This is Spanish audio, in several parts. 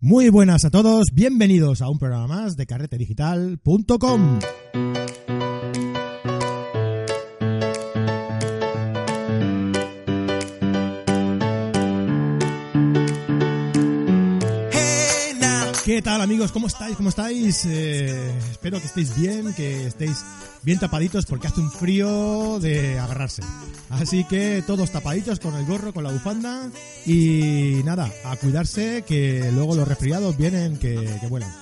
Muy buenas a todos, bienvenidos a un programa más de carretedigital.com. tal amigos? ¿Cómo estáis? ¿Cómo estáis? Eh, espero que estéis bien, que estéis bien tapaditos porque hace un frío de agarrarse. Así que todos tapaditos con el gorro, con la bufanda y nada, a cuidarse que luego los resfriados vienen que, vuelan.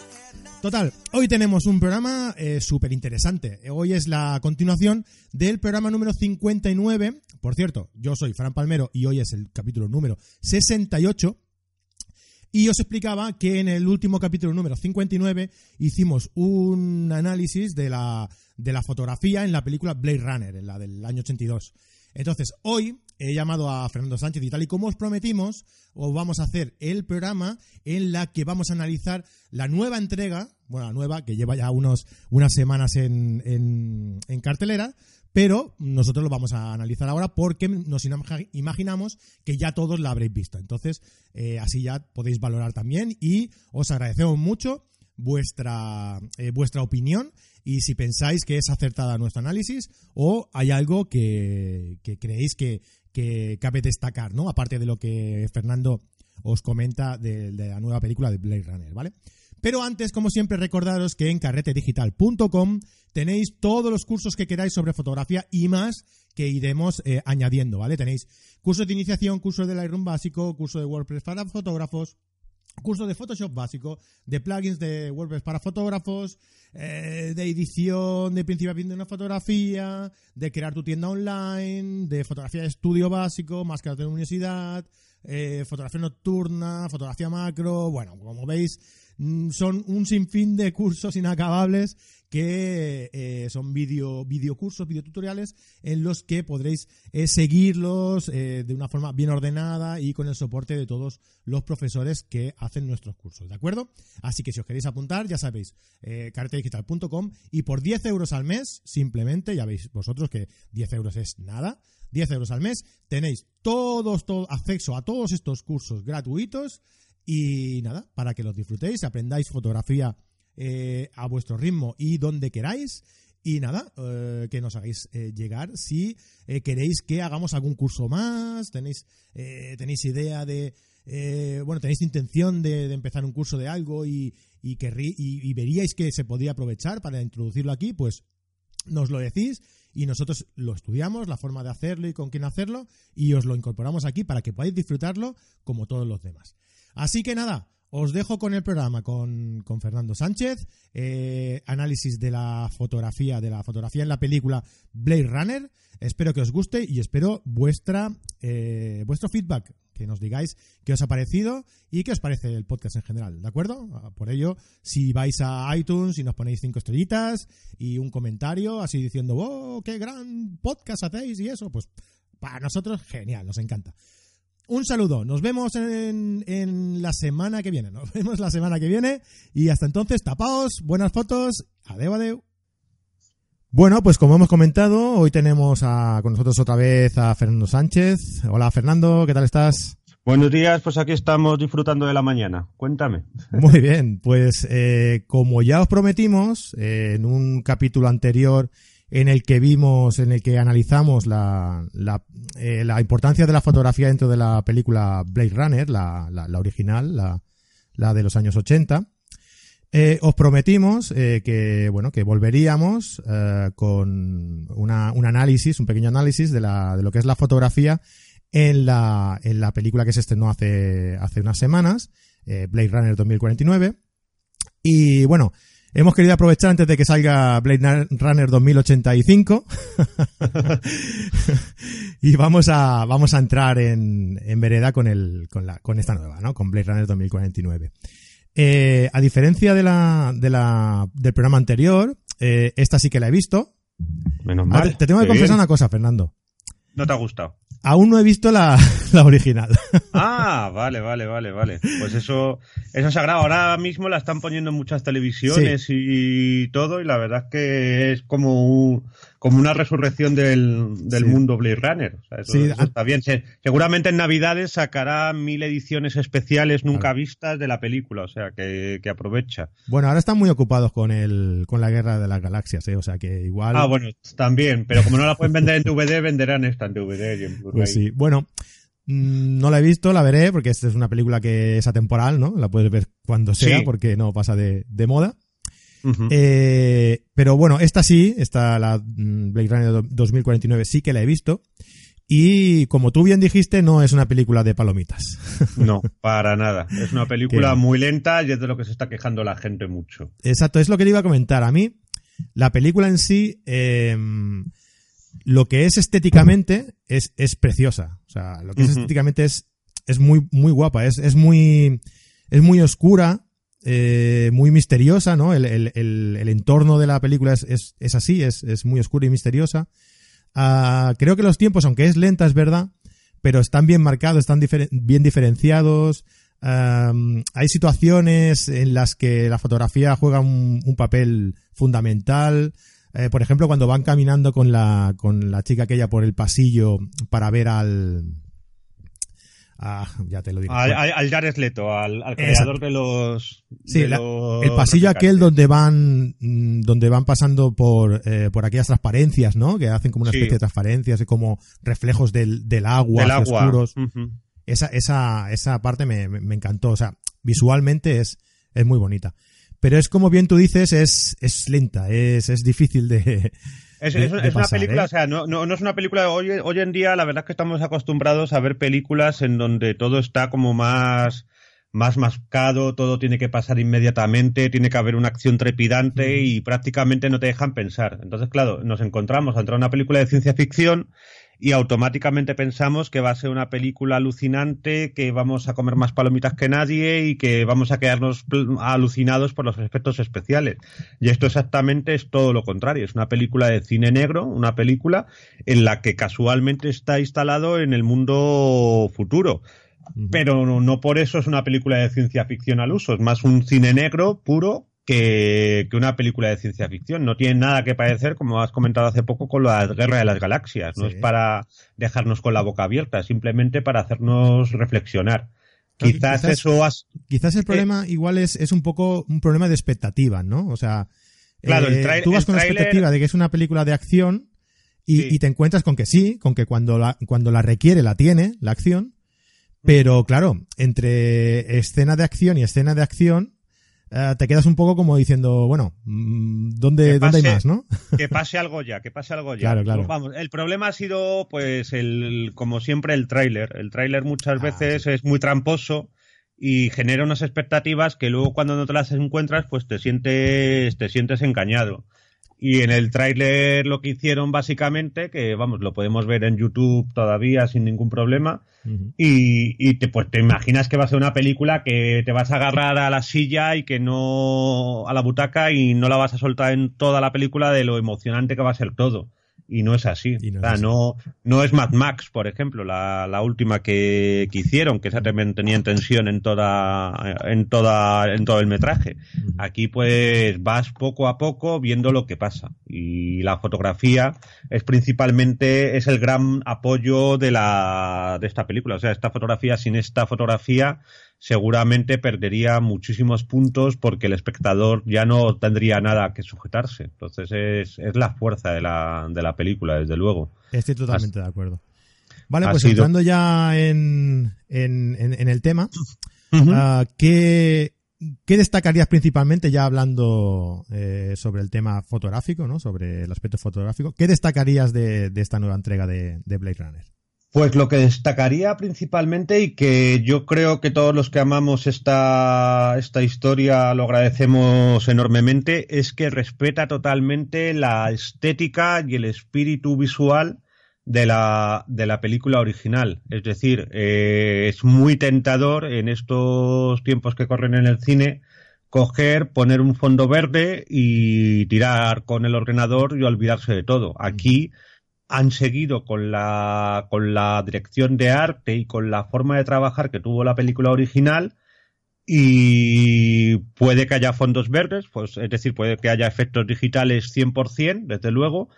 Total, hoy tenemos un programa eh, súper interesante. Hoy es la continuación del programa número 59. Por cierto, yo soy Fran Palmero y hoy es el capítulo número 68. Y os explicaba que en el último capítulo número 59 hicimos un análisis de la, de la fotografía en la película Blade Runner, en la del año 82. Entonces, hoy he llamado a Fernando Sánchez y tal, y como os prometimos, os vamos a hacer el programa en la que vamos a analizar la nueva entrega, bueno, la nueva, que lleva ya unos, unas semanas en, en, en cartelera, pero nosotros lo vamos a analizar ahora porque nos imaginamos que ya todos la habréis visto. Entonces, eh, así ya podéis valorar también y os agradecemos mucho vuestra, eh, vuestra opinión y si pensáis que es acertada nuestro análisis o hay algo que, creéis que, cabe destacar, ¿no? Aparte de lo que Fernando os comenta de, de la nueva película de Blade Runner, ¿vale? Pero antes, como siempre, recordaros que en carretedigital.com tenéis todos los cursos que queráis sobre fotografía y más que iremos eh, añadiendo, ¿vale? Tenéis cursos de iniciación, cursos de Lightroom básico, curso de WordPress para fotógrafos, curso de Photoshop básico, de plugins de WordPress para fotógrafos, eh, de edición de principio a de una fotografía, de crear tu tienda online, de fotografía de estudio básico, máscaras de universidad, eh, fotografía nocturna, fotografía macro, bueno, como veis, son un sinfín de cursos inacabables que eh, son video, videocursos, videotutoriales en los que podréis eh, seguirlos eh, de una forma bien ordenada y con el soporte de todos los profesores que hacen nuestros cursos, ¿de acuerdo? Así que si os queréis apuntar, ya sabéis, carretedigital.com y por 10 euros al mes, simplemente, ya veis vosotros que 10 euros es nada, 10 euros al mes, tenéis todos, todo, acceso a todos estos cursos gratuitos y nada, para que los disfrutéis, aprendáis fotografía eh, a vuestro ritmo y donde queráis. Y nada, eh, que nos hagáis eh, llegar si queréis que hagamos algún curso más, tenéis, tenéis idea de, bueno, tenéis intención de, empezar un curso de algo y, y, y, veríais que se podría aprovechar para introducirlo aquí, pues nos lo decís y nosotros lo estudiamos, la forma de hacerlo y con quién hacerlo, y os lo incorporamos aquí para que podáis disfrutarlo como todos los demás. Así que nada, os dejo con el programa con, Fernando Sánchez, eh, análisis de la fotografía, de la fotografía en la película Blade Runner. Espero que os guste y espero vuestra eh, vuestro feedback, que nos digáis qué os ha parecido y qué os parece el podcast en general, ¿de acuerdo? Ah, por ello, si vais a iTunes y nos ponéis cinco estrellitas y un comentario así diciendo, oh, qué gran podcast hacéis y eso, pues para nosotros genial, nos encanta. Un saludo, nos vemos en, la semana que viene, nos vemos la semana que viene y hasta entonces tapaos, buenas fotos, adeu adeu. Bueno, pues como hemos comentado, hoy tenemos a, con nosotros otra vez a Fernando Sánchez. Hola Fernando, ¿qué tal estás? Buenos días, pues aquí estamos disfrutando de la mañana. Cuéntame. Muy bien, pues eh, como ya os prometimos eh, en un capítulo anterior en el que vimos, en el que analizamos la, la, eh, la importancia de la fotografía dentro de la película Blade Runner, la, la, original, la, de los años 80. Eh, os prometimos eh, que bueno que volveríamos con una, un análisis, un pequeño análisis de, la, de lo que es la fotografía en la, en la película que se estrenó hace, hace unas semanas, Blade Runner 2049. Y bueno, Hemos querido aprovechar antes de que salga Blade Runner 2085 y vamos a vamos a entrar en, en vereda con el con la con esta nueva, ¿no? Con Blade Runner 2049. Eh, a diferencia de la, de la del programa anterior, eh, esta sí que la he visto. Menos mal. te tengo que confesar una cosa, Fernando. ¿No te ha gustado? Aún no he visto la, la original. Ah, vale, vale, vale, vale. Pues eso, eso es sagrado. Ahora mismo la están poniendo en muchas televisiones y, todo, y la verdad es que es como como una resurrección del, del mundo Blade Runner. O sea, eso, Sí, eso está bien. Se- seguramente en Navidades sacará mil ediciones especiales nunca vistas de la película, o sea, que, que aprovecha. Bueno, ahora están muy ocupados con el con la guerra de las galaxias, ¿eh? O sea que igual. Ah, bueno, también, pero como no la pueden vender en DVD, venderán esta en DVD y en Blu-ray. Pues sí. Bueno, mm, no la he visto, la veré, porque esta es una película que es atemporal, ¿no? La puedes ver cuando sea, Sí. porque no pasa de, de moda. Eh, pero bueno, esta sí, esta, la mm, Blade Runner do- 2049, sí que la he visto. Y como tú bien dijiste, no es una película de palomitas. No, para nada. Es una película Que- muy lenta y es de lo que se está quejando la gente mucho. Exacto, es lo que le iba a comentar. A mí, la película en sí, eh, lo que es estéticamente es, es preciosa. O sea, lo que es estéticamente es, es muy, muy guapa, es, es muy, es muy oscura, eh, muy misteriosa, ¿no? El, el, el, entorno de la película es, es, es así, es, es muy oscura y misteriosa. Ah, creo que los tiempos, aunque es lenta, es verdad, pero están bien marcados, están bien diferenciados. Hay situaciones en las que la fotografía juega un, un papel fundamental. Eh, por ejemplo, cuando van caminando con la, con la chica aquella por el pasillo para ver al... Ah, ya te lo digo. Al, Bueno. al, al Jared Leto, al, al Exacto. creador de los. Sí, de la- los el pasillo aquel donde van mm, donde van pasando por eh, por aquellas transparencias, ¿no? Que hacen como una Sí. especie de transparencias y como reflejos del, del agua, del agua. oscuros. Esa esa esa parte me, me- me encantó, o sea, visualmente es es muy bonita. Pero es como bien tú dices, es es lenta, es es difícil de Es, de- es- de es una película, ¿eh? o sea, no, no, no es una película. Hoy, hoy en día, la verdad es que estamos acostumbrados a ver películas en donde todo está como más, más mascado, todo tiene que pasar inmediatamente, tiene que haber una acción trepidante y prácticamente no te dejan pensar. Entonces, claro, nos encontramos ante una película de ciencia ficción y automáticamente pensamos que va a ser una película alucinante, que vamos a comer más palomitas que nadie y que vamos a quedarnos alucinados por los efectos especiales. Y esto exactamente es todo lo contrario. Es una película de cine negro, una película en la que casualmente está instalado en el mundo futuro. Pero no por eso es una película de ciencia ficción al uso, es más un cine negro puro que, que una película de ciencia ficción. No tiene nada que parecer, como has comentado hace poco, con la Guerra de las Galaxias. No Sí. es para dejarnos con la boca abierta, es simplemente para hacernos reflexionar. Quizás, quizás- eso has- Quizás el problema igual es, es un poco un problema de expectativa, ¿no? O sea, Claro, eh, tú vas el con la expectativa de que es una película de acción y, Sí. y te encuentras con que sí, con que cuando la, cuando la requiere la tiene, la acción, pero claro, entre escena de acción y escena de acción, eh, te quedas un poco como diciendo, bueno, mm, ¿dónde, ¿dónde hay más, no? que pase algo ya, que pase algo ya. Claro, claro. Vamos, el problema ha sido, pues, el, como siempre, el tráiler. El tráiler muchas Ah, veces es muy tramposo y genera unas expectativas que luego cuando no te las encuentras, pues te sientes, te sientes engañado. Y en el tráiler lo que hicieron básicamente, que vamos, lo podemos ver en YouTube todavía sin ningún problema, y, y te, pues te imaginas que va a ser una película que te vas a agarrar a la silla y que no a la butaca y no la vas a soltar en toda la película de lo emocionante que va a ser todo. Y no es así. No o es así. no, no es Mad Max, por ejemplo, la, la última que, que hicieron, que esa también tenía en tensión en toda, en toda, en todo el metraje. Aquí pues vas poco a poco viendo lo que pasa y la fotografía es principalmente es el gran apoyo de la de esta película, o sea, esta fotografía sin esta fotografía seguramente perdería muchísimos puntos porque el espectador ya no tendría nada que sujetarse. Entonces es, es la fuerza de la, de la película, desde luego. Estoy totalmente de acuerdo. Vale, pues sido- entrando ya en, en, en- en el tema, ah, ¿qué, qué destacarías principalmente, ya hablando eh, sobre el tema fotográfico, ¿no? sobre el aspecto fotográfico? ¿Qué destacarías de, de esta nueva entrega de, de Blade Runner? Pues lo que destacaría principalmente y que yo creo que todos los que amamos esta, esta historia lo agradecemos enormemente es que respeta totalmente la estética y el espíritu visual de la, de la película original. Es decir, eh, es muy tentador en estos tiempos que corren en el cine coger, poner un fondo verde y tirar con el ordenador y olvidarse de todo. Aquí han seguido con la, con la dirección de arte y con la forma de trabajar que tuvo la película original y puede que haya fondos verdes, pues es decir, puede que haya efectos digitales 100%, desde luego,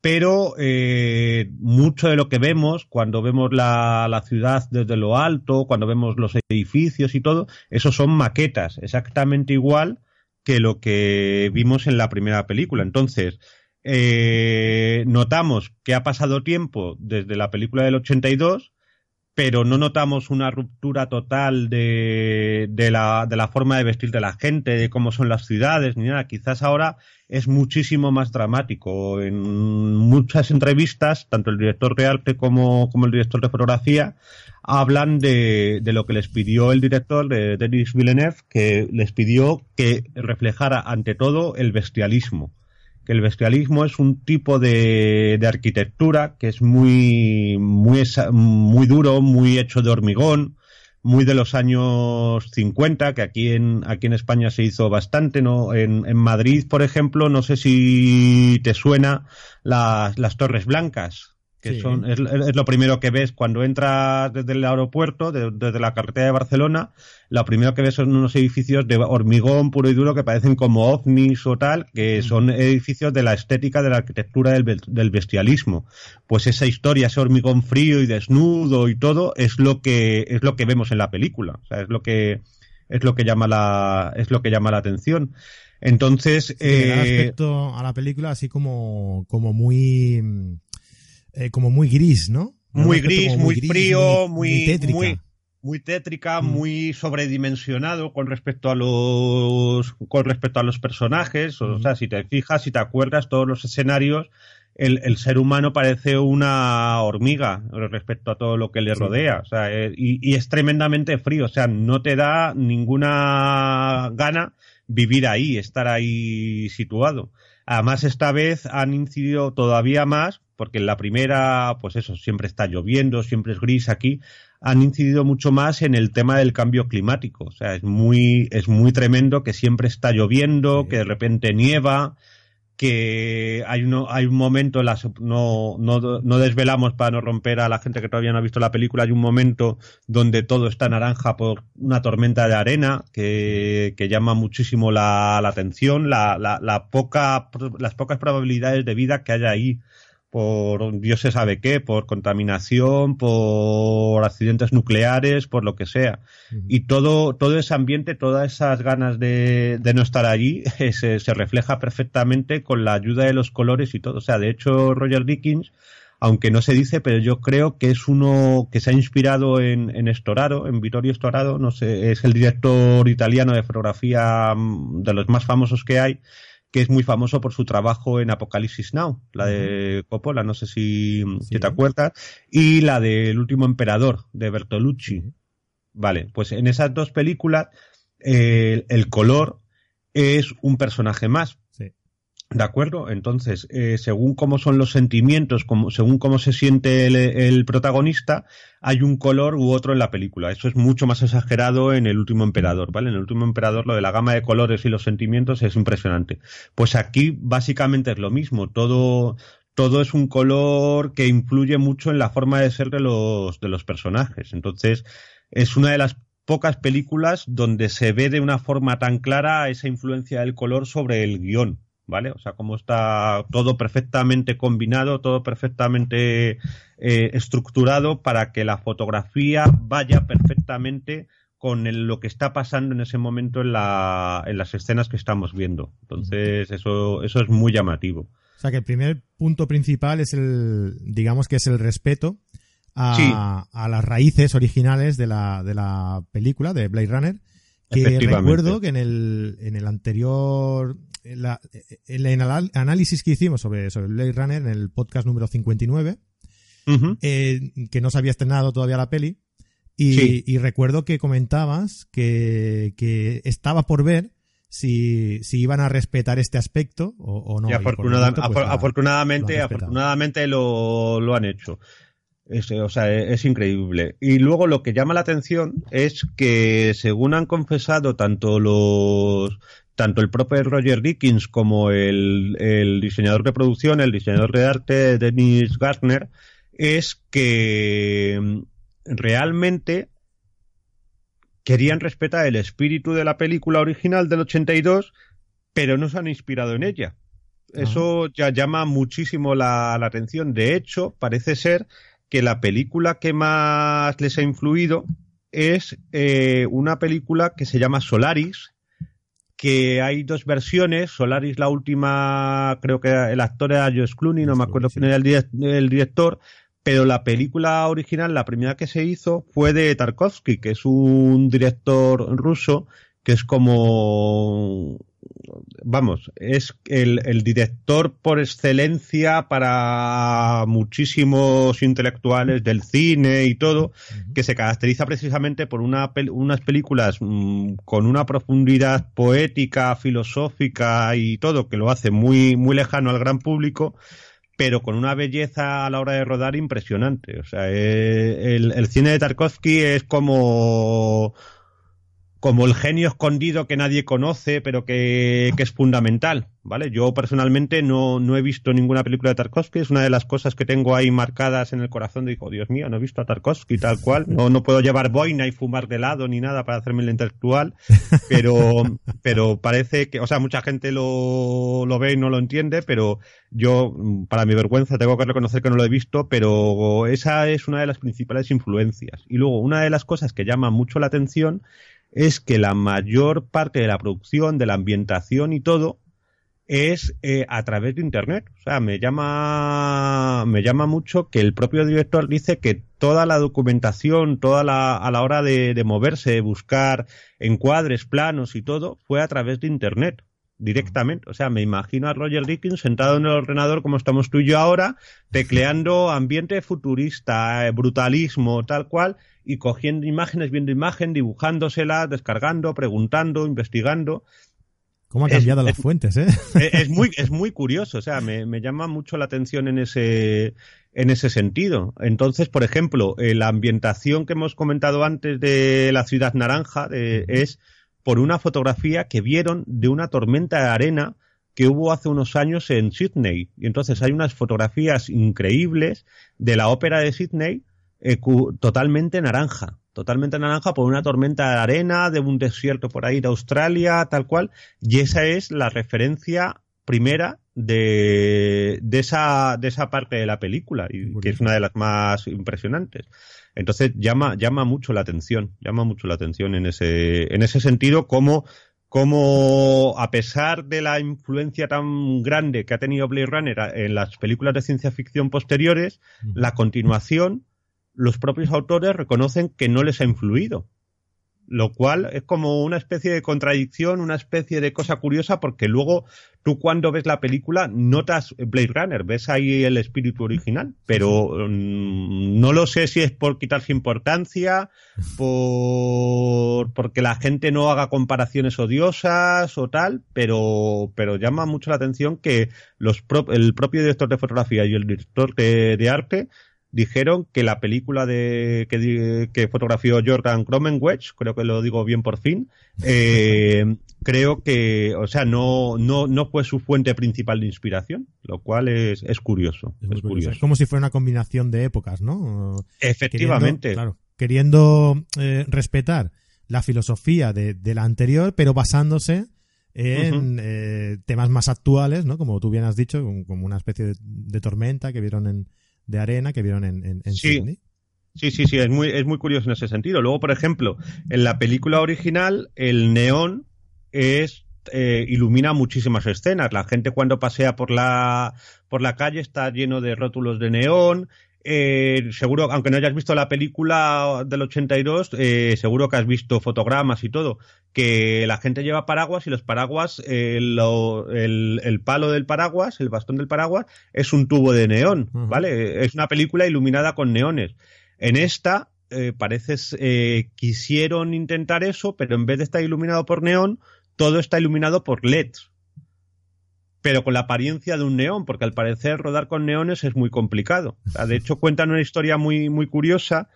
pero eh, mucho de lo que vemos cuando vemos la, la, ciudad desde lo alto, cuando vemos los edificios y todo, eso son maquetas, exactamente igual que lo que vimos en la primera película. Entonces, eh, notamos que ha pasado tiempo desde la película del 82 pero no notamos una ruptura total de, de, la, de la forma de vestir de la gente, de cómo son las ciudades, ni nada. Quizás ahora es muchísimo más dramático. En muchas entrevistas, tanto el director de arte como, como el director de fotografía hablan de, de lo que les pidió el director de Denis Villeneuve, que les pidió que reflejara ante todo el bestialismo que el bestialismo es un tipo de, de arquitectura que es muy, muy, muy duro, muy hecho de hormigón, muy de los años 50, que aquí en, aquí en España se hizo bastante, ¿no? En, en Madrid, por ejemplo, no sé si te suena las, las Torres Blancas que son, es, lo primero que ves cuando entras desde el aeropuerto, desde la carretera de Barcelona, lo primero que ves son unos edificios de hormigón puro y duro que parecen como ovnis o tal, que son edificios de la estética de la arquitectura del, del, bestialismo. Pues esa historia, ese hormigón frío y desnudo y todo, es lo que, es lo que vemos en la película. O sea, es lo que, es lo que llama la, es lo que llama la atención. Entonces, sí, eh, respecto a la película así como, como muy, eh, como muy gris, ¿no? Muy gris, muy, frío, muy, muy, tétrica. Muy, tétrica, mm. muy sobredimensionado con respecto a los con respecto a los personajes. O, mm. sea, si te fijas, si te acuerdas, todos los escenarios, el, el, ser humano parece una hormiga respecto a todo lo que le rodea. O sea, eh, y, y, es tremendamente frío. O sea, no te da ninguna gana vivir ahí, estar ahí situado. Además, esta vez han incidido todavía más, porque en la primera, pues eso, siempre está lloviendo, siempre es gris aquí, han incidido mucho más en el tema del cambio climático. O sea, es muy, es muy tremendo que siempre está lloviendo, que de repente nieva, que hay, uno, hay un momento, las, no, no, no, desvelamos para no romper a la gente que todavía no ha visto la película, hay un momento donde todo está naranja por una tormenta de arena que, que llama muchísimo la, la atención, la, la, poca, las pocas probabilidades de vida que haya ahí por Dios se sabe qué, por contaminación, por accidentes nucleares, por lo que sea. Y todo, todo ese ambiente, todas esas ganas de, de no estar allí, se, se, refleja perfectamente con la ayuda de los colores y todo. O sea, de hecho, Roger Dickens, aunque no se dice, pero yo creo que es uno que se ha inspirado en, en Storaro, en Vittorio Storaro, no sé, es el director italiano de fotografía mm, de los más famosos que hay que es muy famoso por su trabajo en Apocalipsis Now, la de Coppola, no sé si, te acuerdas, y la del último emperador de Bertolucci. Vale, pues en esas dos películas el color es un personaje más. ¿De acuerdo? Entonces, eh, según cómo son los sentimientos, como, según cómo se siente el, protagonista, hay un color u otro en la película. Eso es mucho más exagerado en El último emperador, ¿vale? En El último emperador lo de la gama de colores y los sentimientos es impresionante. Pues aquí básicamente es lo mismo. Todo, todo es un color que influye mucho en la forma de ser de los, de los personajes. Entonces, es una de las pocas películas donde se ve de una forma tan clara esa influencia del color sobre el guion. ¿Vale? O sea, cómo está todo perfectamente combinado, todo perfectamente eh, estructurado para que la fotografía vaya perfectamente con lo que está pasando en ese momento en, la, en las escenas que estamos viendo. Entonces, eso, eso es muy llamativo. O sea, que el primer punto principal es el, digamos que es el respeto a, a las raíces originales de la, de la película, de Blade Runner. Que recuerdo que en el, en el anterior la, en el análisis que hicimos sobre, sobre Blade Runner en el podcast número 59, eh, que no se había estrenado todavía la peli, y, recuerdo que comentabas que, que, estaba por ver si, si iban a respetar este aspecto o, no. Y pues afortunadamente, lo afortunadamente lo, lo han hecho. Es, o sea, es, increíble. Y luego lo que llama la atención es que, según han confesado tanto los tanto el propio Roger Dickens como el, el, diseñador de producción, el diseñador de arte Dennis Gartner, es que mm, realmente querían respetar el espíritu de la película original del 82, pero no se han inspirado en ella. Eso ya llama muchísimo la, atención. De hecho, parece ser que la película que más les ha influido es eh, una película que se llama Solaris, que hay dos versiones. Solaris, la última, creo que el actor era Josh Clooney, no me acuerdo quién era el, director, pero la película original, la primera que se hizo, fue de Tarkovsky, que es un director ruso que es como vamos, es el, director por excelencia para muchísimos intelectuales del cine y todo, que se caracteriza precisamente por una, unas películas mm, con una profundidad poética, filosófica y todo, que lo hace muy, muy lejano al gran público, pero con una belleza a la hora de rodar impresionante. O sea, eh, el, el cine de Tarkovsky es como como el genio escondido que nadie conoce, pero que, es fundamental, ¿vale? Yo personalmente no, no, he visto ninguna película de Tarkovsky, es una de las cosas que tengo ahí marcadas en el corazón, digo, Dios mío, no he visto a Tarkovsky tal cual, no, no puedo llevar boina y fumar de lado ni nada para hacerme el intelectual, pero, pero parece que, o sea, mucha gente lo, lo ve y no lo entiende, pero yo, para mi vergüenza, tengo que reconocer que no lo he visto, pero esa es una de las principales influencias. Y luego, una de las cosas que llama mucho la atención es que la mayor parte de la producción, de la ambientación y todo, es eh, a través de internet. O sea, me llama, me llama mucho que el propio director dice que toda la documentación, toda la, a la hora de, de moverse, de buscar encuadres, planos y todo, fue a través de internet directamente. O sea, me imagino a Roger Dickens sentado en el ordenador como estamos tú y yo ahora, tecleando ambiente futurista, eh, brutalismo, tal cual, y cogiendo imágenes, viendo imagen, dibujándoselas, descargando, preguntando, investigando. ¿Cómo ha cambiado las fuentes, eh? Es, muy, es muy curioso, o sea, me, me, llama mucho la atención en ese, en ese sentido. Entonces, por ejemplo, eh, la ambientación que hemos comentado antes de la ciudad naranja es por una fotografía que vieron de una tormenta de arena que hubo hace unos años en Sydney. Y entonces hay unas fotografías increíbles de la ópera de Sydney eh, totalmente naranja, totalmente naranja por una tormenta de arena de un desierto por ahí de Australia, tal cual, y esa es la referencia primera de, de, esa, de esa parte de la película, y que es una de las más impresionantes. Entonces llama, llama mucho la atención, llama mucho la atención en ese, en ese sentido, como como a pesar de la influencia tan grande que ha tenido Blade Runner en las películas de ciencia ficción posteriores, la continuación los propios autores reconocen que no les ha influido. Lo cual es como una especie de contradicción, una especie de cosa curiosa, porque luego tú cuando ves la película notas Blade Runner, ves ahí el espíritu original, pero mm, no lo sé si es por quitarse importancia, por porque la gente no haga comparaciones odiosas o tal, pero, pero llama mucho la atención que los el propio director de fotografía y el director de arte dijeron que la película de que, fotografió Jordan Cromenwedge, creo que lo digo bien por fin, eh, creo que, o sea, no, no, no fue su fuente principal de inspiración, lo cual es, es curioso. Es, curioso. Es como si fuera una combinación de épocas, ¿no? Efectivamente. Queriendo, claro, queriendo eh, respetar la filosofía de, la anterior, pero basándose en eh, temas más actuales, ¿no? Como tú bien has dicho, como una especie de tormenta que vieron en, de arena que vieron en, en, sí. Sydney. Sí, sí, sí, es muy, es muy curioso en ese sentido. Luego, por ejemplo, en la película original, el neón es eh, ilumina muchísimas escenas. La gente cuando pasea por la, por la calle está lleno de rótulos de neón. Eh, seguro, aunque no hayas visto la película del 82, eh, seguro que has visto fotogramas y todo, que la gente lleva paraguas y los paraguas, eh, el, palo del paraguas, el bastón del paraguas, es un tubo de neón, ¿vale? Es una película iluminada con neones. En esta, parece, quisieron intentar eso, pero en vez de estar iluminado por neón, todo está iluminado por LEDs pero con la apariencia de un neón, porque al parecer rodar con neones es muy complicado. de hecho, cuentan una historia muy, muy curiosa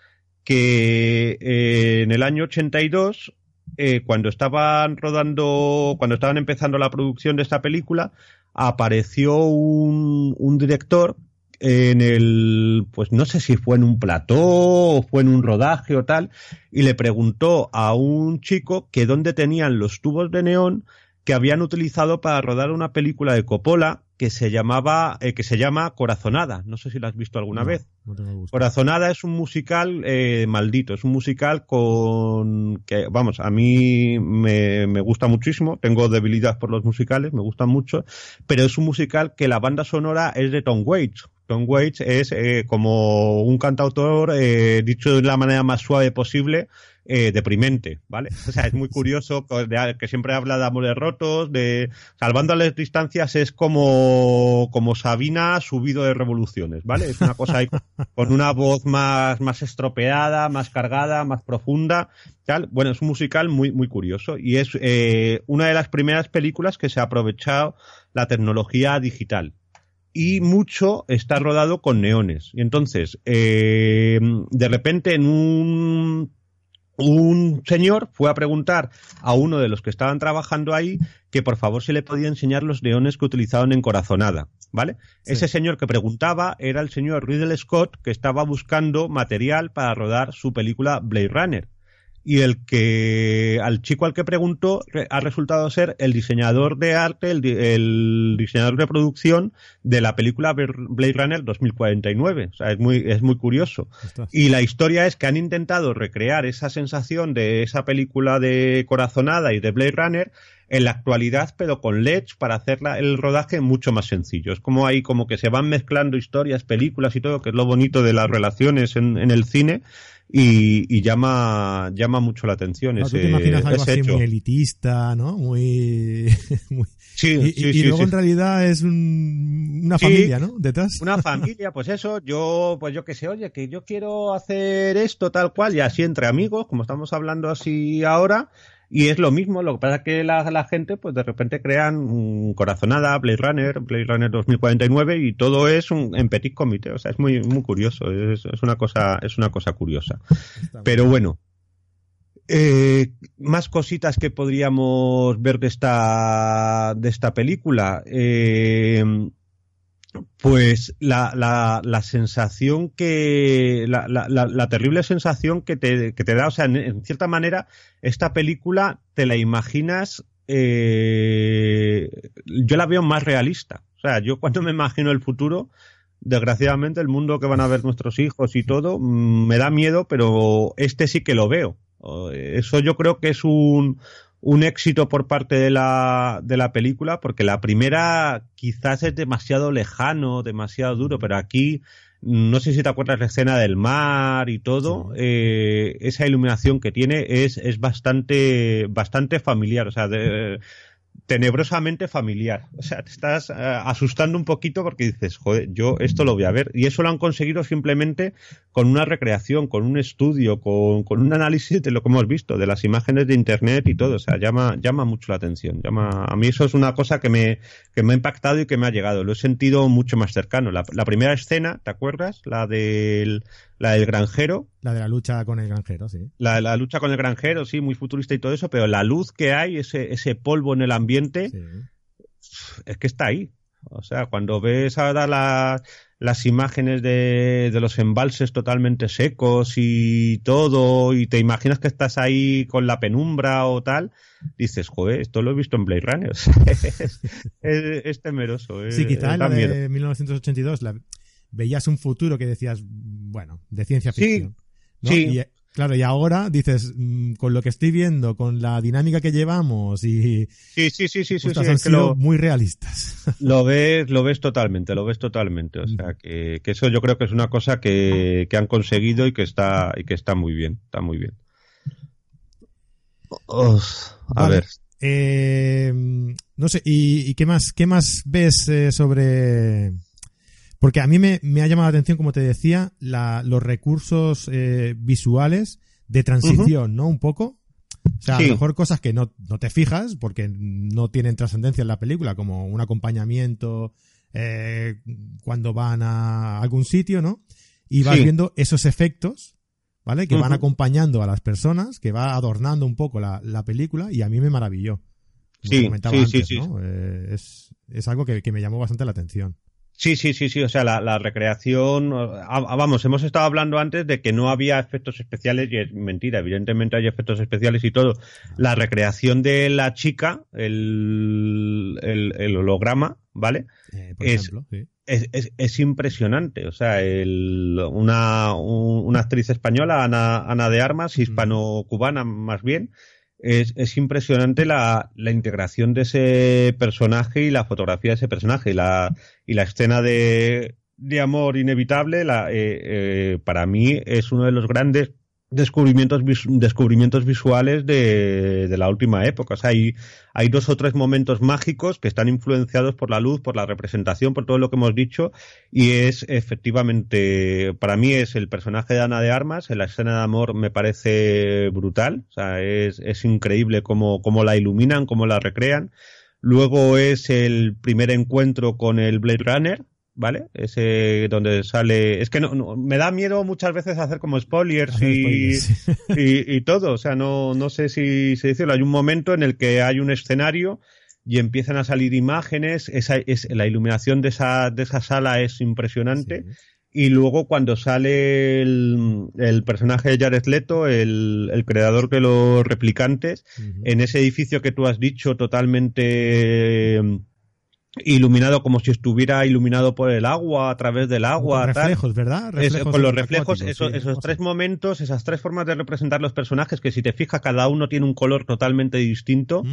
que eh, en el año 82, eh, cuando estaban rodando, cuando estaban empezando la producción de esta película, apareció un, un director en el, pues no sé si fue en un plató o fue en un rodaje o tal, y le preguntó a un chico que dónde tenían los tubos de neón que habían utilizado para rodar una película de Coppola que se llamaba eh, que se llama Corazonada. No sé si la has visto alguna vez. Corazonada es un musical eh, maldito, es un musical con que vamos a mí me, me, gusta muchísimo. Tengo debilidad por los musicales, me gustan mucho, pero es un musical que la banda sonora es de Tom Waits. Tom Waits es eh, como un cantautor, eh, dicho de la manera más suave posible, eh, deprimente, ¿vale? O sea, es muy curioso que siempre habla de amores rotos, de salvando las distancias es como, como Sabina subido de revoluciones, ¿vale? Es una cosa ahí con una voz más, más estropeada, más cargada, más profunda, tal. Bueno, es un musical muy, muy curioso y es eh, una de las primeras películas que se ha aprovechado la tecnología digital y mucho está rodado con neones. Y entonces, eh, de repente en un un señor fue a preguntar a uno de los que estaban trabajando ahí que por favor se le podía enseñar los neones que utilizaban en Corazonada, ¿vale? Ese señor que preguntaba era el señor Ridley Scott que estaba buscando material para rodar su película Blade Runner y el que al chico al que preguntó ha resultado ser el diseñador de arte, el, diseñador de producción de la película Blade Runner 2049. O sea, es muy, es muy curioso. Y la historia es que han intentado recrear esa sensación de esa película de corazonada y de Blade Runner en la actualidad, pero con LEDs para hacer el rodaje mucho más sencillo. Es como ahí como que se van mezclando historias, películas y todo, que es lo bonito de las relaciones en, en el cine y, llama llama mucho la atención ese, tú te imaginas algo así muy elitista, ¿no? Muy... Sí, y, sí, y, luego en realidad es una familia, ¿no? Detrás. Una familia, pues eso, yo, pues yo que sé, oye, que yo quiero hacer esto tal cual, y así entre amigos, como estamos hablando así ahora, y es lo mismo, lo que pasa es que la, la gente, pues de repente crean Corazonada, Blade Runner, Blade Runner 2049 y todo es un, en petit comité. O sea, es muy, muy curioso. Es, es una cosa, es una cosa curiosa. Pero bueno. Eh, más cositas que podríamos ver de esta, de esta película. Eh, pues la, la, sensación que, la, la, terrible sensación que te, que te da, o sea, en, cierta manera, esta película te la imaginas, eh, yo la veo más realista. O sea, yo cuando me imagino el futuro, desgraciadamente el mundo que van a ver nuestros hijos y todo, mm, me da miedo, pero este sí que lo veo. Eso yo creo que es un, un éxito por parte de la, de la película, porque la primera quizás es demasiado lejano, demasiado duro, pero aquí no sé si te acuerdas la escena del mar y todo, eh, esa iluminación que tiene es, es bastante, bastante familiar, o sea, de, tenebrosamente familiar. O sea, te estás eh, asustando un poquito porque dices, joder, yo esto lo voy a ver. Y eso lo han conseguido simplemente con una recreación, con un estudio, con, con, un análisis de lo que hemos visto, de las imágenes de internet y todo. O sea, llama, llama mucho la atención. Llama, a mí eso es una cosa que me, que me ha impactado y que me ha llegado. Lo he sentido mucho más cercano. La, la primera escena, ¿te acuerdas? La del, la del granjero. La de la lucha con el granjero, sí. La, la lucha con el granjero, sí, muy futurista y todo eso, pero la luz que hay, ese, ese polvo en el ambiente, es que está ahí. O sea, cuando ves ahora las imágenes de, de, los embalses totalmente secos y todo, y te imaginas que estás ahí con la penumbra o tal, dices, joder, esto lo he visto en Blade Runner. es, es, temeroso. Sí, quizá la de 1982, la, veías un futuro que decías, bueno, de ciencia ficción. Sí. claro, y ahora dices, mm, con lo que estoy viendo, con la dinámica que llevamos y... Sí, sí, sí, sí, sí, han sido muy realistas. Lo ves, lo ves totalmente, lo ves totalmente. O sea, que, que eso yo creo que es una cosa que, que, han conseguido y que está, y que está muy bien, está muy bien. a ver. Eh, no sé, ¿y, y, qué más, qué más ves eh, sobre porque a mí me, me ha llamado la atención, como te decía, la, los recursos eh, visuales de transición, ¿no? Un poco. O sea, a lo mejor cosas que no, no te fijas porque no tienen trascendencia en la película, como un acompañamiento eh, cuando van a algún sitio, ¿no? Y vas viendo esos efectos, ¿vale? Que van acompañando a las personas, que va adornando un poco la, la película y a mí me maravilló. sí, sí, sí, ¿no? eh, es, es algo que, que me llamó bastante la atención. Sí, sí, sí, sí. O sea, la, recreación. Ah, vamos, hemos estado hablando antes de que no había efectos especiales y es mentira. Evidentemente hay efectos especiales y todo. La recreación de la chica, el, el, holograma, ¿vale? Eh, es, es, es, impresionante. O sea, el, una, una actriz española, Ana, Ana de Armas, hispano-cubana más bien, es, es impresionante la, la, integración de ese personaje y la fotografía de ese personaje. Y la, y la escena de, de amor inevitable la, eh, eh, para mí es uno de los grandes descubrimientos, descubrimientos visuales de, de, la última época. O sea, hay, hay dos o tres momentos mágicos que están influenciados por la luz, por la representación, por todo lo que hemos dicho, y es efectivamente, para mí es el personaje de Ana de Armas, en la escena de amor me parece brutal, o sea, es, es increíble cómo, cómo la iluminan, cómo la recrean. Luego es el primer encuentro con el Blade Runner, ¿vale? Ese donde sale. Es que no, me da miedo muchas veces hacer como spoilers, y, y, todo. O sea, no, no sé si se dice. Hay un momento en el que hay un escenario y empiezan a salir imágenes. Esa, es, la iluminación de esa, de esa sala es impresionante. Y luego cuando sale el, el, personaje de Jared Leto, el, el creador de los replicantes, en ese edificio que tú has dicho totalmente iluminado como si estuviera iluminado por el agua, a través del agua. Con reflejos, ¿verdad? con los reflejos, esos tres momentos, esas tres formas de representar los personajes, que si te fijas, cada uno tiene un color totalmente distinto,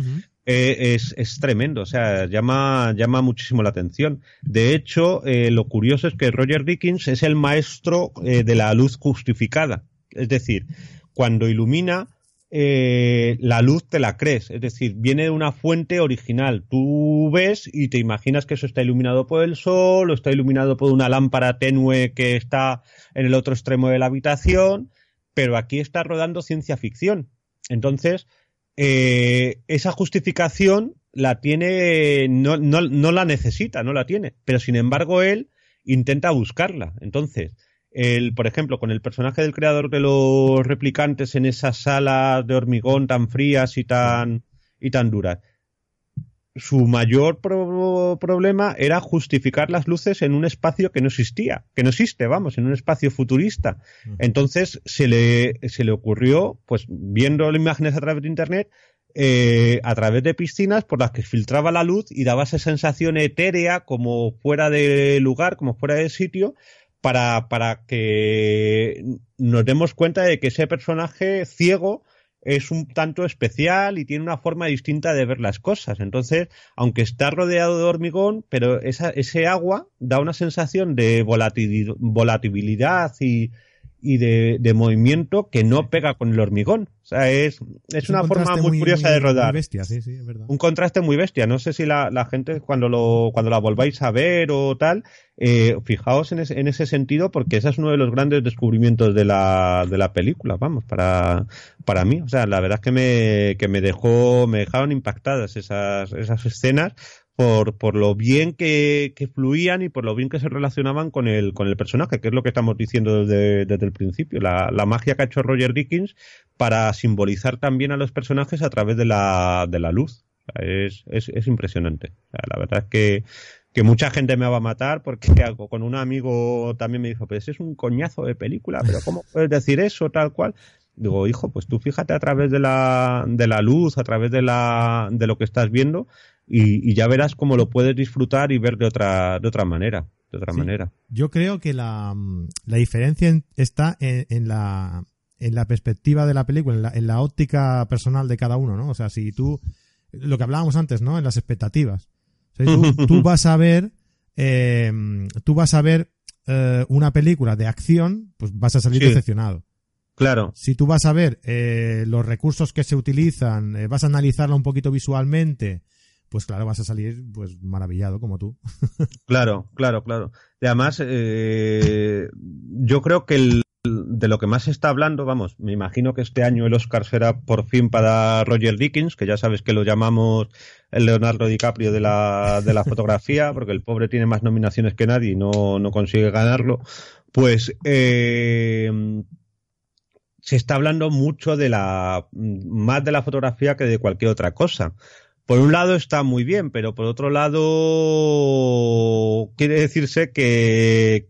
eh, es, es, tremendo, o sea, llama, llama muchísimo la atención. De hecho, eh, lo curioso es que Roger Dickens es el maestro eh, de la luz justificada. Es decir, cuando ilumina, eh, la luz te la crees, es decir, viene de una fuente original. Tú ves y te imaginas que eso está iluminado por el sol o está iluminado por una lámpara tenue que está en el otro extremo de la habitación, pero aquí está rodando ciencia ficción. Entonces, eh, esa justificación la tiene, no, no, no la necesita, no la tiene, pero sin embargo él intenta buscarla. Entonces, el, por ejemplo, con el personaje del creador de los replicantes en esas salas de hormigón tan frías y tan, y tan duras. Su mayor problema era justificar las luces en un espacio que no existía, que no existe, vamos, en un espacio futurista. Entonces se le, se le ocurrió, pues viendo las imágenes a través de Internet, eh, a través de piscinas por las que filtraba la luz y daba esa sensación etérea como fuera de lugar, como fuera de sitio, para, para que nos demos cuenta de que ese personaje ciego es un tanto especial y tiene una forma distinta de ver las cosas. Entonces, aunque está rodeado de hormigón, pero esa, ese agua da una sensación de volatilidad y, y de, de, movimiento que no pega con el hormigón. O sea, es, es, una forma muy, curiosa de rodar. bestia, sí, sí, es verdad. Un contraste muy bestia. No sé si la, la gente cuando lo cuando la volváis a ver o tal, eh, fijaos en, en ese sentido porque ese es uno de los grandes descubrimientos de la, de la película, vamos, para, para mí. O sea, la verdad es que me, que me dejó, me dejaron impactadas esas, esas escenas por, por lo bien que, que, fluían y por lo bien que se relacionaban con el, con el personaje, que es lo que estamos diciendo desde, desde el principio. La, la, magia que ha hecho Roger Dickens para simbolizar también a los personajes a través de la, de la luz. Es, es, es impresionante. la verdad es que, que mucha gente me va a matar porque con un amigo también me dijo, pues es un coñazo de película, pero ¿cómo puedes decir eso tal cual? Digo, hijo, pues tú fíjate a través de la, de la luz, a través de, la, de lo que estás viendo, y, ya verás cómo lo puedes disfrutar y ver de otra, de otra manera. De otra manera. Yo creo que la, la diferencia está en, la, en la perspectiva de la película, en la, óptica personal de cada uno, ¿no? O sea, si tú, lo que hablábamos antes, ¿no? En las expectativas. tú, vas a ver, eh, tú vas a ver eh, una película de acción, pues vas a salir decepcionado. Claro. Si tú vas a ver eh, los recursos que se utilizan, vas a analizarla un poquito visualmente, pues claro, vas a salir pues maravillado como tú. claro, claro, claro. Y además, eh, yo creo que el, de lo que más se está hablando, vamos, me imagino que este año el Oscar será por fin para Roger Dickens, que ya sabes que lo llamamos el Leonardo DiCaprio de la, de la fotografía, porque el pobre tiene más nominaciones que nadie y no, no consigue ganarlo. Pues eh, se está hablando mucho de la más de la fotografía que de cualquier otra cosa por un lado está muy bien, pero por otro lado quiere decirse que,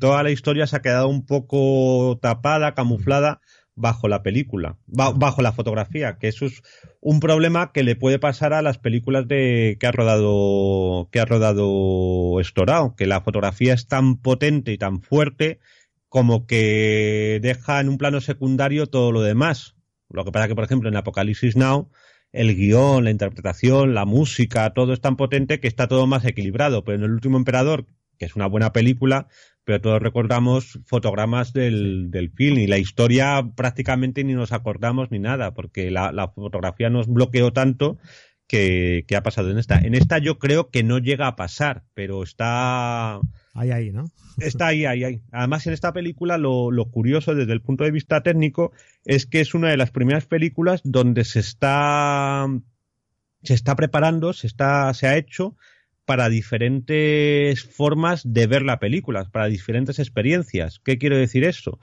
toda la historia se ha quedado un poco tapada, camuflada bajo la película, bajo la fotografía, que eso es un problema que le puede pasar a las películas de que ha rodado que ha rodado Storao, que la fotografía es tan potente y tan fuerte como que deja en un plano secundario todo lo demás. Lo que pasa que, por ejemplo, en Apocalipsis Now el guion, la interpretación, la música, todo es tan potente que está todo más equilibrado. Pero en El último emperador, que es una buena película, pero todos recordamos fotogramas del, del film y la historia prácticamente ni nos acordamos ni nada, porque la, la fotografía nos bloqueó tanto que, que, ha pasado en esta. En esta yo creo que no llega a pasar, pero está... Ahí, ahí, ¿no? Está ahí, ahí, ahí. Además, en esta película lo, curioso desde el punto de vista técnico es que es una de las primeras películas donde se está se está preparando, se está se ha hecho para diferentes formas de ver la película, para diferentes experiencias. ¿Qué quiero decir eso?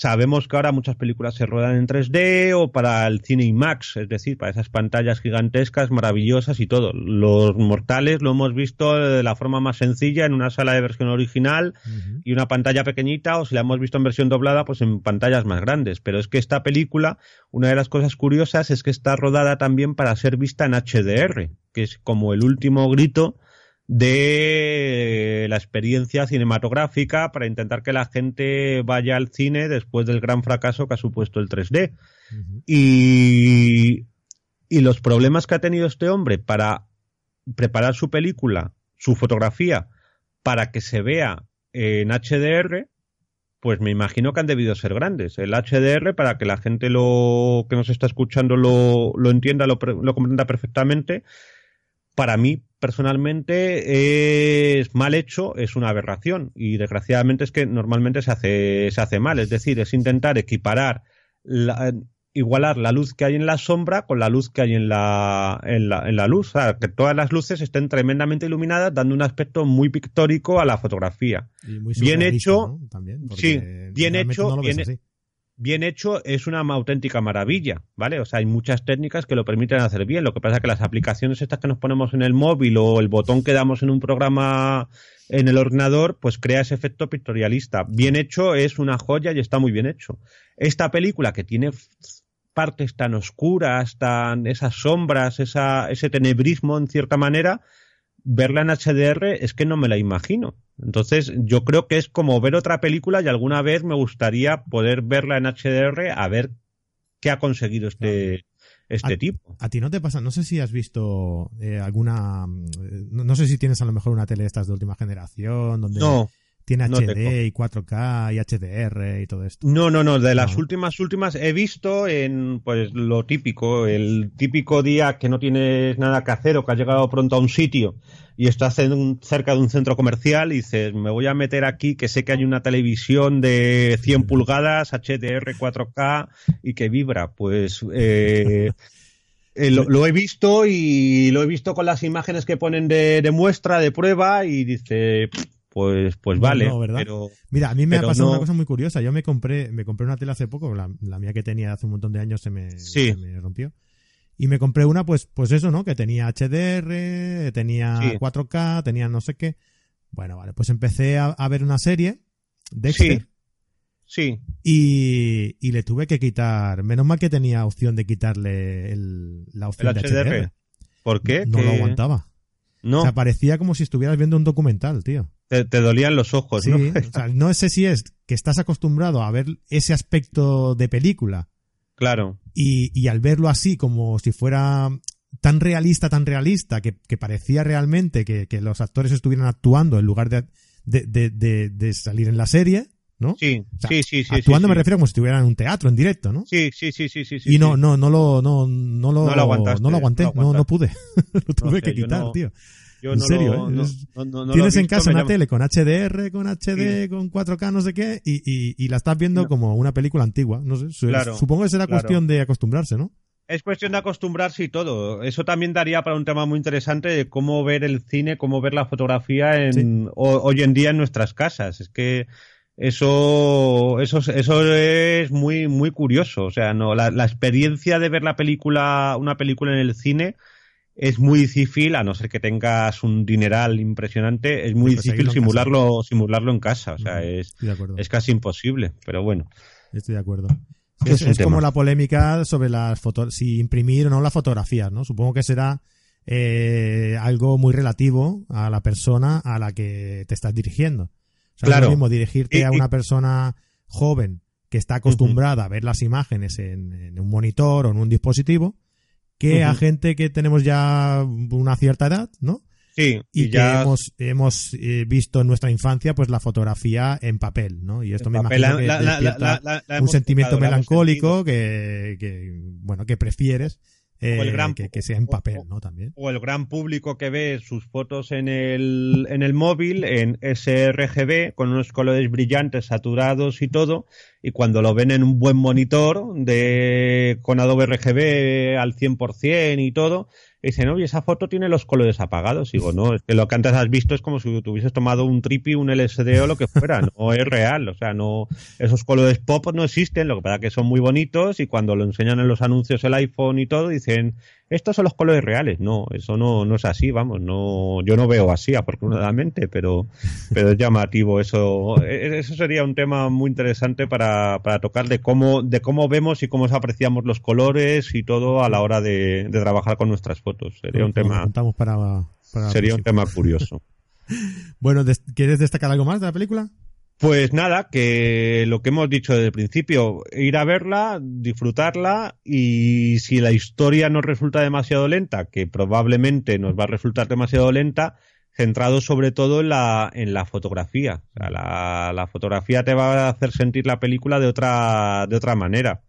Sabemos que ahora muchas películas se ruedan en 3D o para el cine IMAX, es decir, para esas pantallas gigantescas, maravillosas y todo. Los mortales lo hemos visto de la forma más sencilla en una sala de versión original uh -huh. y una pantalla pequeñita, o si la hemos visto en versión doblada, pues en pantallas más grandes. Pero es que esta película, una de las cosas curiosas es que está rodada también para ser vista en HDR, que es como el último grito de la experiencia cinematográfica para intentar que la gente vaya al cine después del gran fracaso que ha supuesto el 3D. Uh -huh. y, y los problemas que ha tenido este hombre para preparar su película, su fotografía, para que se vea en HDR, pues me imagino que han debido ser grandes. El HDR, para que la gente lo que nos está escuchando lo, lo entienda, lo, lo comprenda perfectamente, para mí personalmente es mal hecho, es una aberración y desgraciadamente es que normalmente se hace, se hace mal, es decir, es intentar equiparar, la, igualar la luz que hay en la sombra con la luz que hay en la, en la, en la luz, o sea, que todas las luces estén tremendamente iluminadas dando un aspecto muy pictórico a la fotografía. bien hecho, ¿no? También, sí, bien hecho, no bien, bien hecho es una auténtica maravilla, ¿vale? O sea, hay muchas técnicas que lo permiten hacer bien. Lo que pasa es que las aplicaciones estas que nos ponemos en el móvil o el botón que damos en un programa en el ordenador, pues crea ese efecto pictorialista. Bien hecho es una joya y está muy bien hecho. Esta película que tiene partes tan oscuras, tan esas sombras, esa, ese tenebrismo en cierta manera, verla en HDR es que no me la imagino. Entonces, yo creo que es como ver otra película y alguna vez me gustaría poder verla en HDR a ver qué ha conseguido este, este a, tipo. A ti no te pasa, no sé si has visto eh, alguna, no, no, sé si tienes a lo mejor una tele de estas de última generación donde no. Tiene no HD y 4K y HDR y todo esto. No, no, no, de las No. últimas últimas he visto en pues lo típico, el típico día que no tienes nada que hacer o que has llegado pronto a un sitio y estás en un- cerca de un centro comercial y dices, me voy a meter aquí que sé que hay una televisión de 100 pulgadas, HDR 4K y que vibra. Pues eh, eh, lo, lo he visto y lo he visto con las imágenes que ponen de, de muestra, de prueba y dice, pues, pues No, vale, no, ¿verdad? pero Mira, a mí me ha pasado no- una cosa muy curiosa. Yo me compré, me compré una tele hace poco, la, la mía que tenía hace un montón de años se me, Sí. se me rompió. Y me compré una, pues, pues eso, ¿no? Que tenía HDR, tenía Sí. 4K, tenía no sé qué. Bueno, vale, pues empecé a, a ver una serie, Dexter, Sí. sí, y, y le tuve que quitar. Menos mal que tenía opción de quitarle el- la opción el de HDR. HDR. ¿Por qué? No lo aguantaba. No, O sea, parecía como si estuvieras viendo un documental, tío. Te, te dolían los ojos, Sí, ¿no? o sea, no sé si es que estás acostumbrado a ver ese aspecto de película claro, y, y al verlo así como si fuera tan realista, tan realista, que, que parecía realmente que, que los actores estuvieran actuando en lugar de, de, de, de- de salir en la serie, ¿no? sí, O sea, sí, sí, sí. actuando sí, me sí. refiero como si estuvieran en un teatro, en directo, ¿no? Sí, sí, sí, sí, sí. y no, no, no lo, no, no lo, No lo aguantaste, no lo aguanté, no lo no, pude. lo tuve sé, que quitar, tío. Yo en no serio, lo- ¿eh? no- no- Tienes en casa una llama- tele con HDR, con HD, con 4K, no sé qué, y, y, y la estás viendo como una película antigua. No sé, Claro, supongo que será claro. cuestión de acostumbrarse, ¿no? Es cuestión de acostumbrarse y todo. Eso también daría para un tema muy interesante de cómo ver el cine, cómo ver la fotografía en, ho- hoy en día en nuestras casas. Es que eso, eso, eso es muy, muy curioso. O sea, no, la, la experiencia de ver la película, una película en el cine es muy difícil, a no ser que tengas un dineral impresionante, es muy Pues difícil seguirlo en simularlo, simularlo en casa. O sea, es, es casi imposible. Pero bueno, Estoy de acuerdo. Sí, es como la polémica sobre las fotos, si imprimir o no las fotografías, ¿no? Supongo que será eh, algo muy relativo a la persona a la que te estás dirigiendo. O sea, es Claro. lo mismo dirigirte Y- a y- una persona joven que está acostumbrada a ver las imágenes en, en un monitor o en un dispositivo que a gente que tenemos ya una cierta edad, ¿no? sí, y, y, que ya hemos, hemos eh, visto en nuestra infancia pues la fotografía en papel, ¿no? Y esto me papel, imagino que la- la- un sentimiento melancólico que, que, bueno, que prefieres eh, O el gran- que, que sea en papel, o- ¿no? También. o el gran público que ve sus fotos en el, en el móvil, en sRGB, con unos colores brillantes, saturados y todo, y cuando lo ven en un buen monitor de con Adobe RGB al 100% y todo, dicen, oye, esa foto tiene los colores apagados. Y digo, no, es que lo que antes has visto es como si tuvieses tomado un tripi, un LSD o lo que fuera, no es real, o sea, no, esos colores pop no existen, lo que pasa es que son muy bonitos y cuando lo enseñan en los anuncios el iPhone y todo, dicen, estos son los colores reales. No, eso no, no es así, vamos, no, yo no veo así, afortunadamente, pero, pero es llamativo eso. E- Eso sería un tema muy interesante para, para tocar de cómo, de cómo vemos y cómo apreciamos los colores y todo a la hora de, de trabajar con nuestras fotos. Sería un tema, para, para sería un tema curioso. Bueno, ¿quieres destacar algo más de la película? Pues nada, que lo que hemos dicho desde el principio, ir a verla, disfrutarla y si la historia nos resulta demasiado lenta, que probablemente nos va a resultar demasiado lenta, centrado sobre todo en la, en la fotografía. O sea, la, la fotografía te va a hacer sentir la película de otra, de otra manera.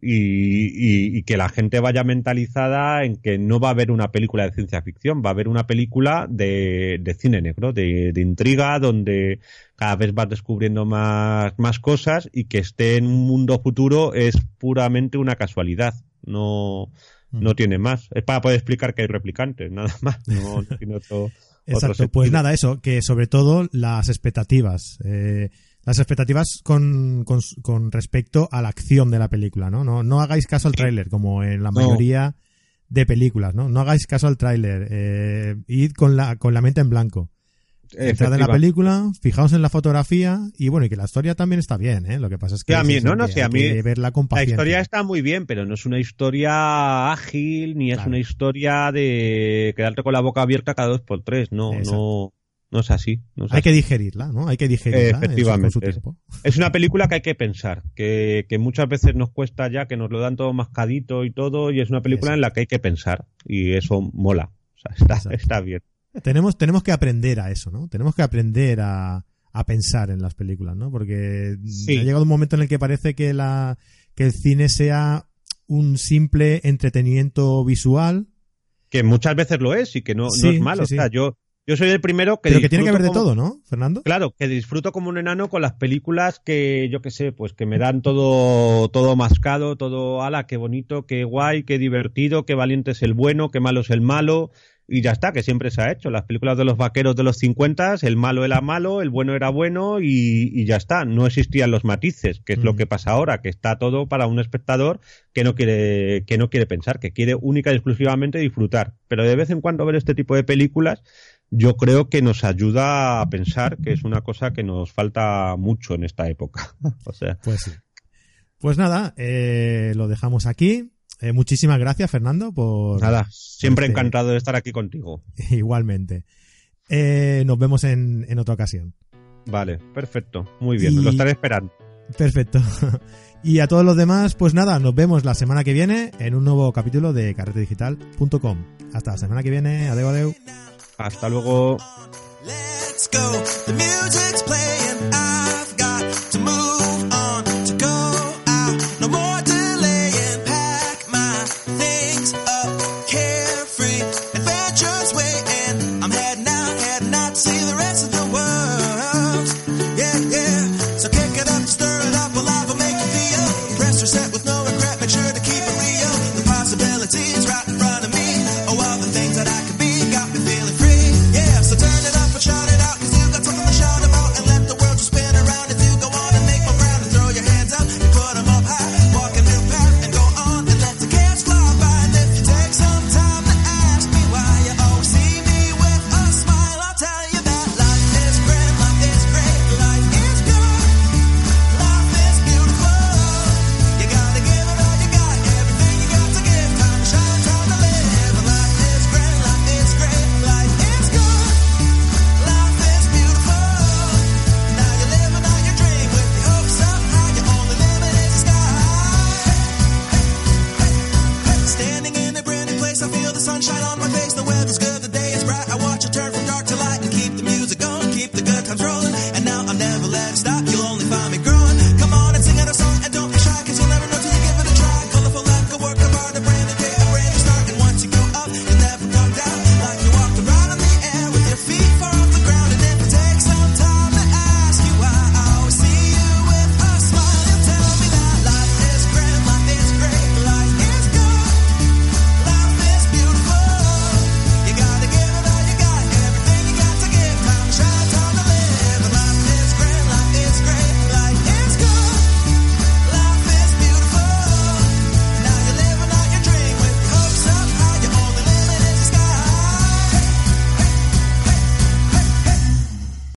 Y, y- y que la gente vaya mentalizada en que no va a haber una película de ciencia ficción, va a haber una película de, de cine negro, de, de intriga, donde cada vez vas descubriendo más, más cosas y que esté en un mundo futuro es puramente una casualidad. No, no tiene más. Es para poder explicar que hay replicantes, nada más. No, no tiene otro, Exacto, pues nada, eso, que sobre todo las expectativas. eh, las expectativas con, con, con respecto a la acción de la película, ¿no? No, no hagáis caso al tráiler, como en la No. mayoría de películas, ¿no? No hagáis caso al tráiler. Eh, id con la, con la mente en blanco. Entrad en la película, fijaos en la fotografía y bueno, y que la historia también está bien, ¿eh? Lo que pasa es que, Sí, a mí- es eso, no, no, que sí, a hay mí que verla con La historia está muy bien, pero no es una historia ágil, ni es Claro. una historia de quedarte con la boca abierta cada dos por tres. No, Exacto. no, no es así. no es Hay así. que digerirla, ¿no? Hay que digerirla en Efectivamente. con su tiempo. Es una película que hay que pensar, que, que muchas veces nos cuesta ya, que nos lo dan todo mascadito y todo, y es una película en la que hay que pensar, y eso mola. O sea, está, está bien. Tenemos, tenemos que aprender a eso, ¿no? Tenemos que aprender a, a pensar en las películas, ¿no? Porque Sí. ha llegado un momento en el que parece que la que el cine sea un simple entretenimiento visual, Que muchas veces lo es y que no, no es malo. sí, sí. O sea, yo, yo soy el primero que pero que tiene que haber de todo, ¿no, Fernando? Claro, que disfruto como un enano con las películas que, yo qué sé, pues que me dan todo, todo mascado, todo, ala, qué bonito, qué guay, qué divertido, qué valiente es el bueno, qué malo es el malo, y ya está, que siempre se ha hecho. Las películas de los vaqueros de los 50, el malo era malo, el bueno era bueno, y, y ya está. No existían los matices, que es lo que pasa ahora, que está todo para un espectador que no quiere, que no quiere pensar, que quiere única y exclusivamente disfrutar. Pero de vez en cuando ver este tipo de películas, yo creo que nos ayuda a pensar que es una cosa que nos falta mucho en esta época. o sea, Pues sí. Pues nada, eh, lo dejamos aquí. Eh, muchísimas gracias, Fernando, por nada, siempre este- encantado de estar aquí contigo. igualmente. Eh, nos vemos en, en otra ocasión. Vale, perfecto, muy bien, Y- lo estaré esperando. Perfecto. Y a todos los demás, pues nada, nos vemos la semana que viene en un nuevo capítulo de carretedigital.com. Hasta la semana que viene. Adeu, adeu. Hasta luego.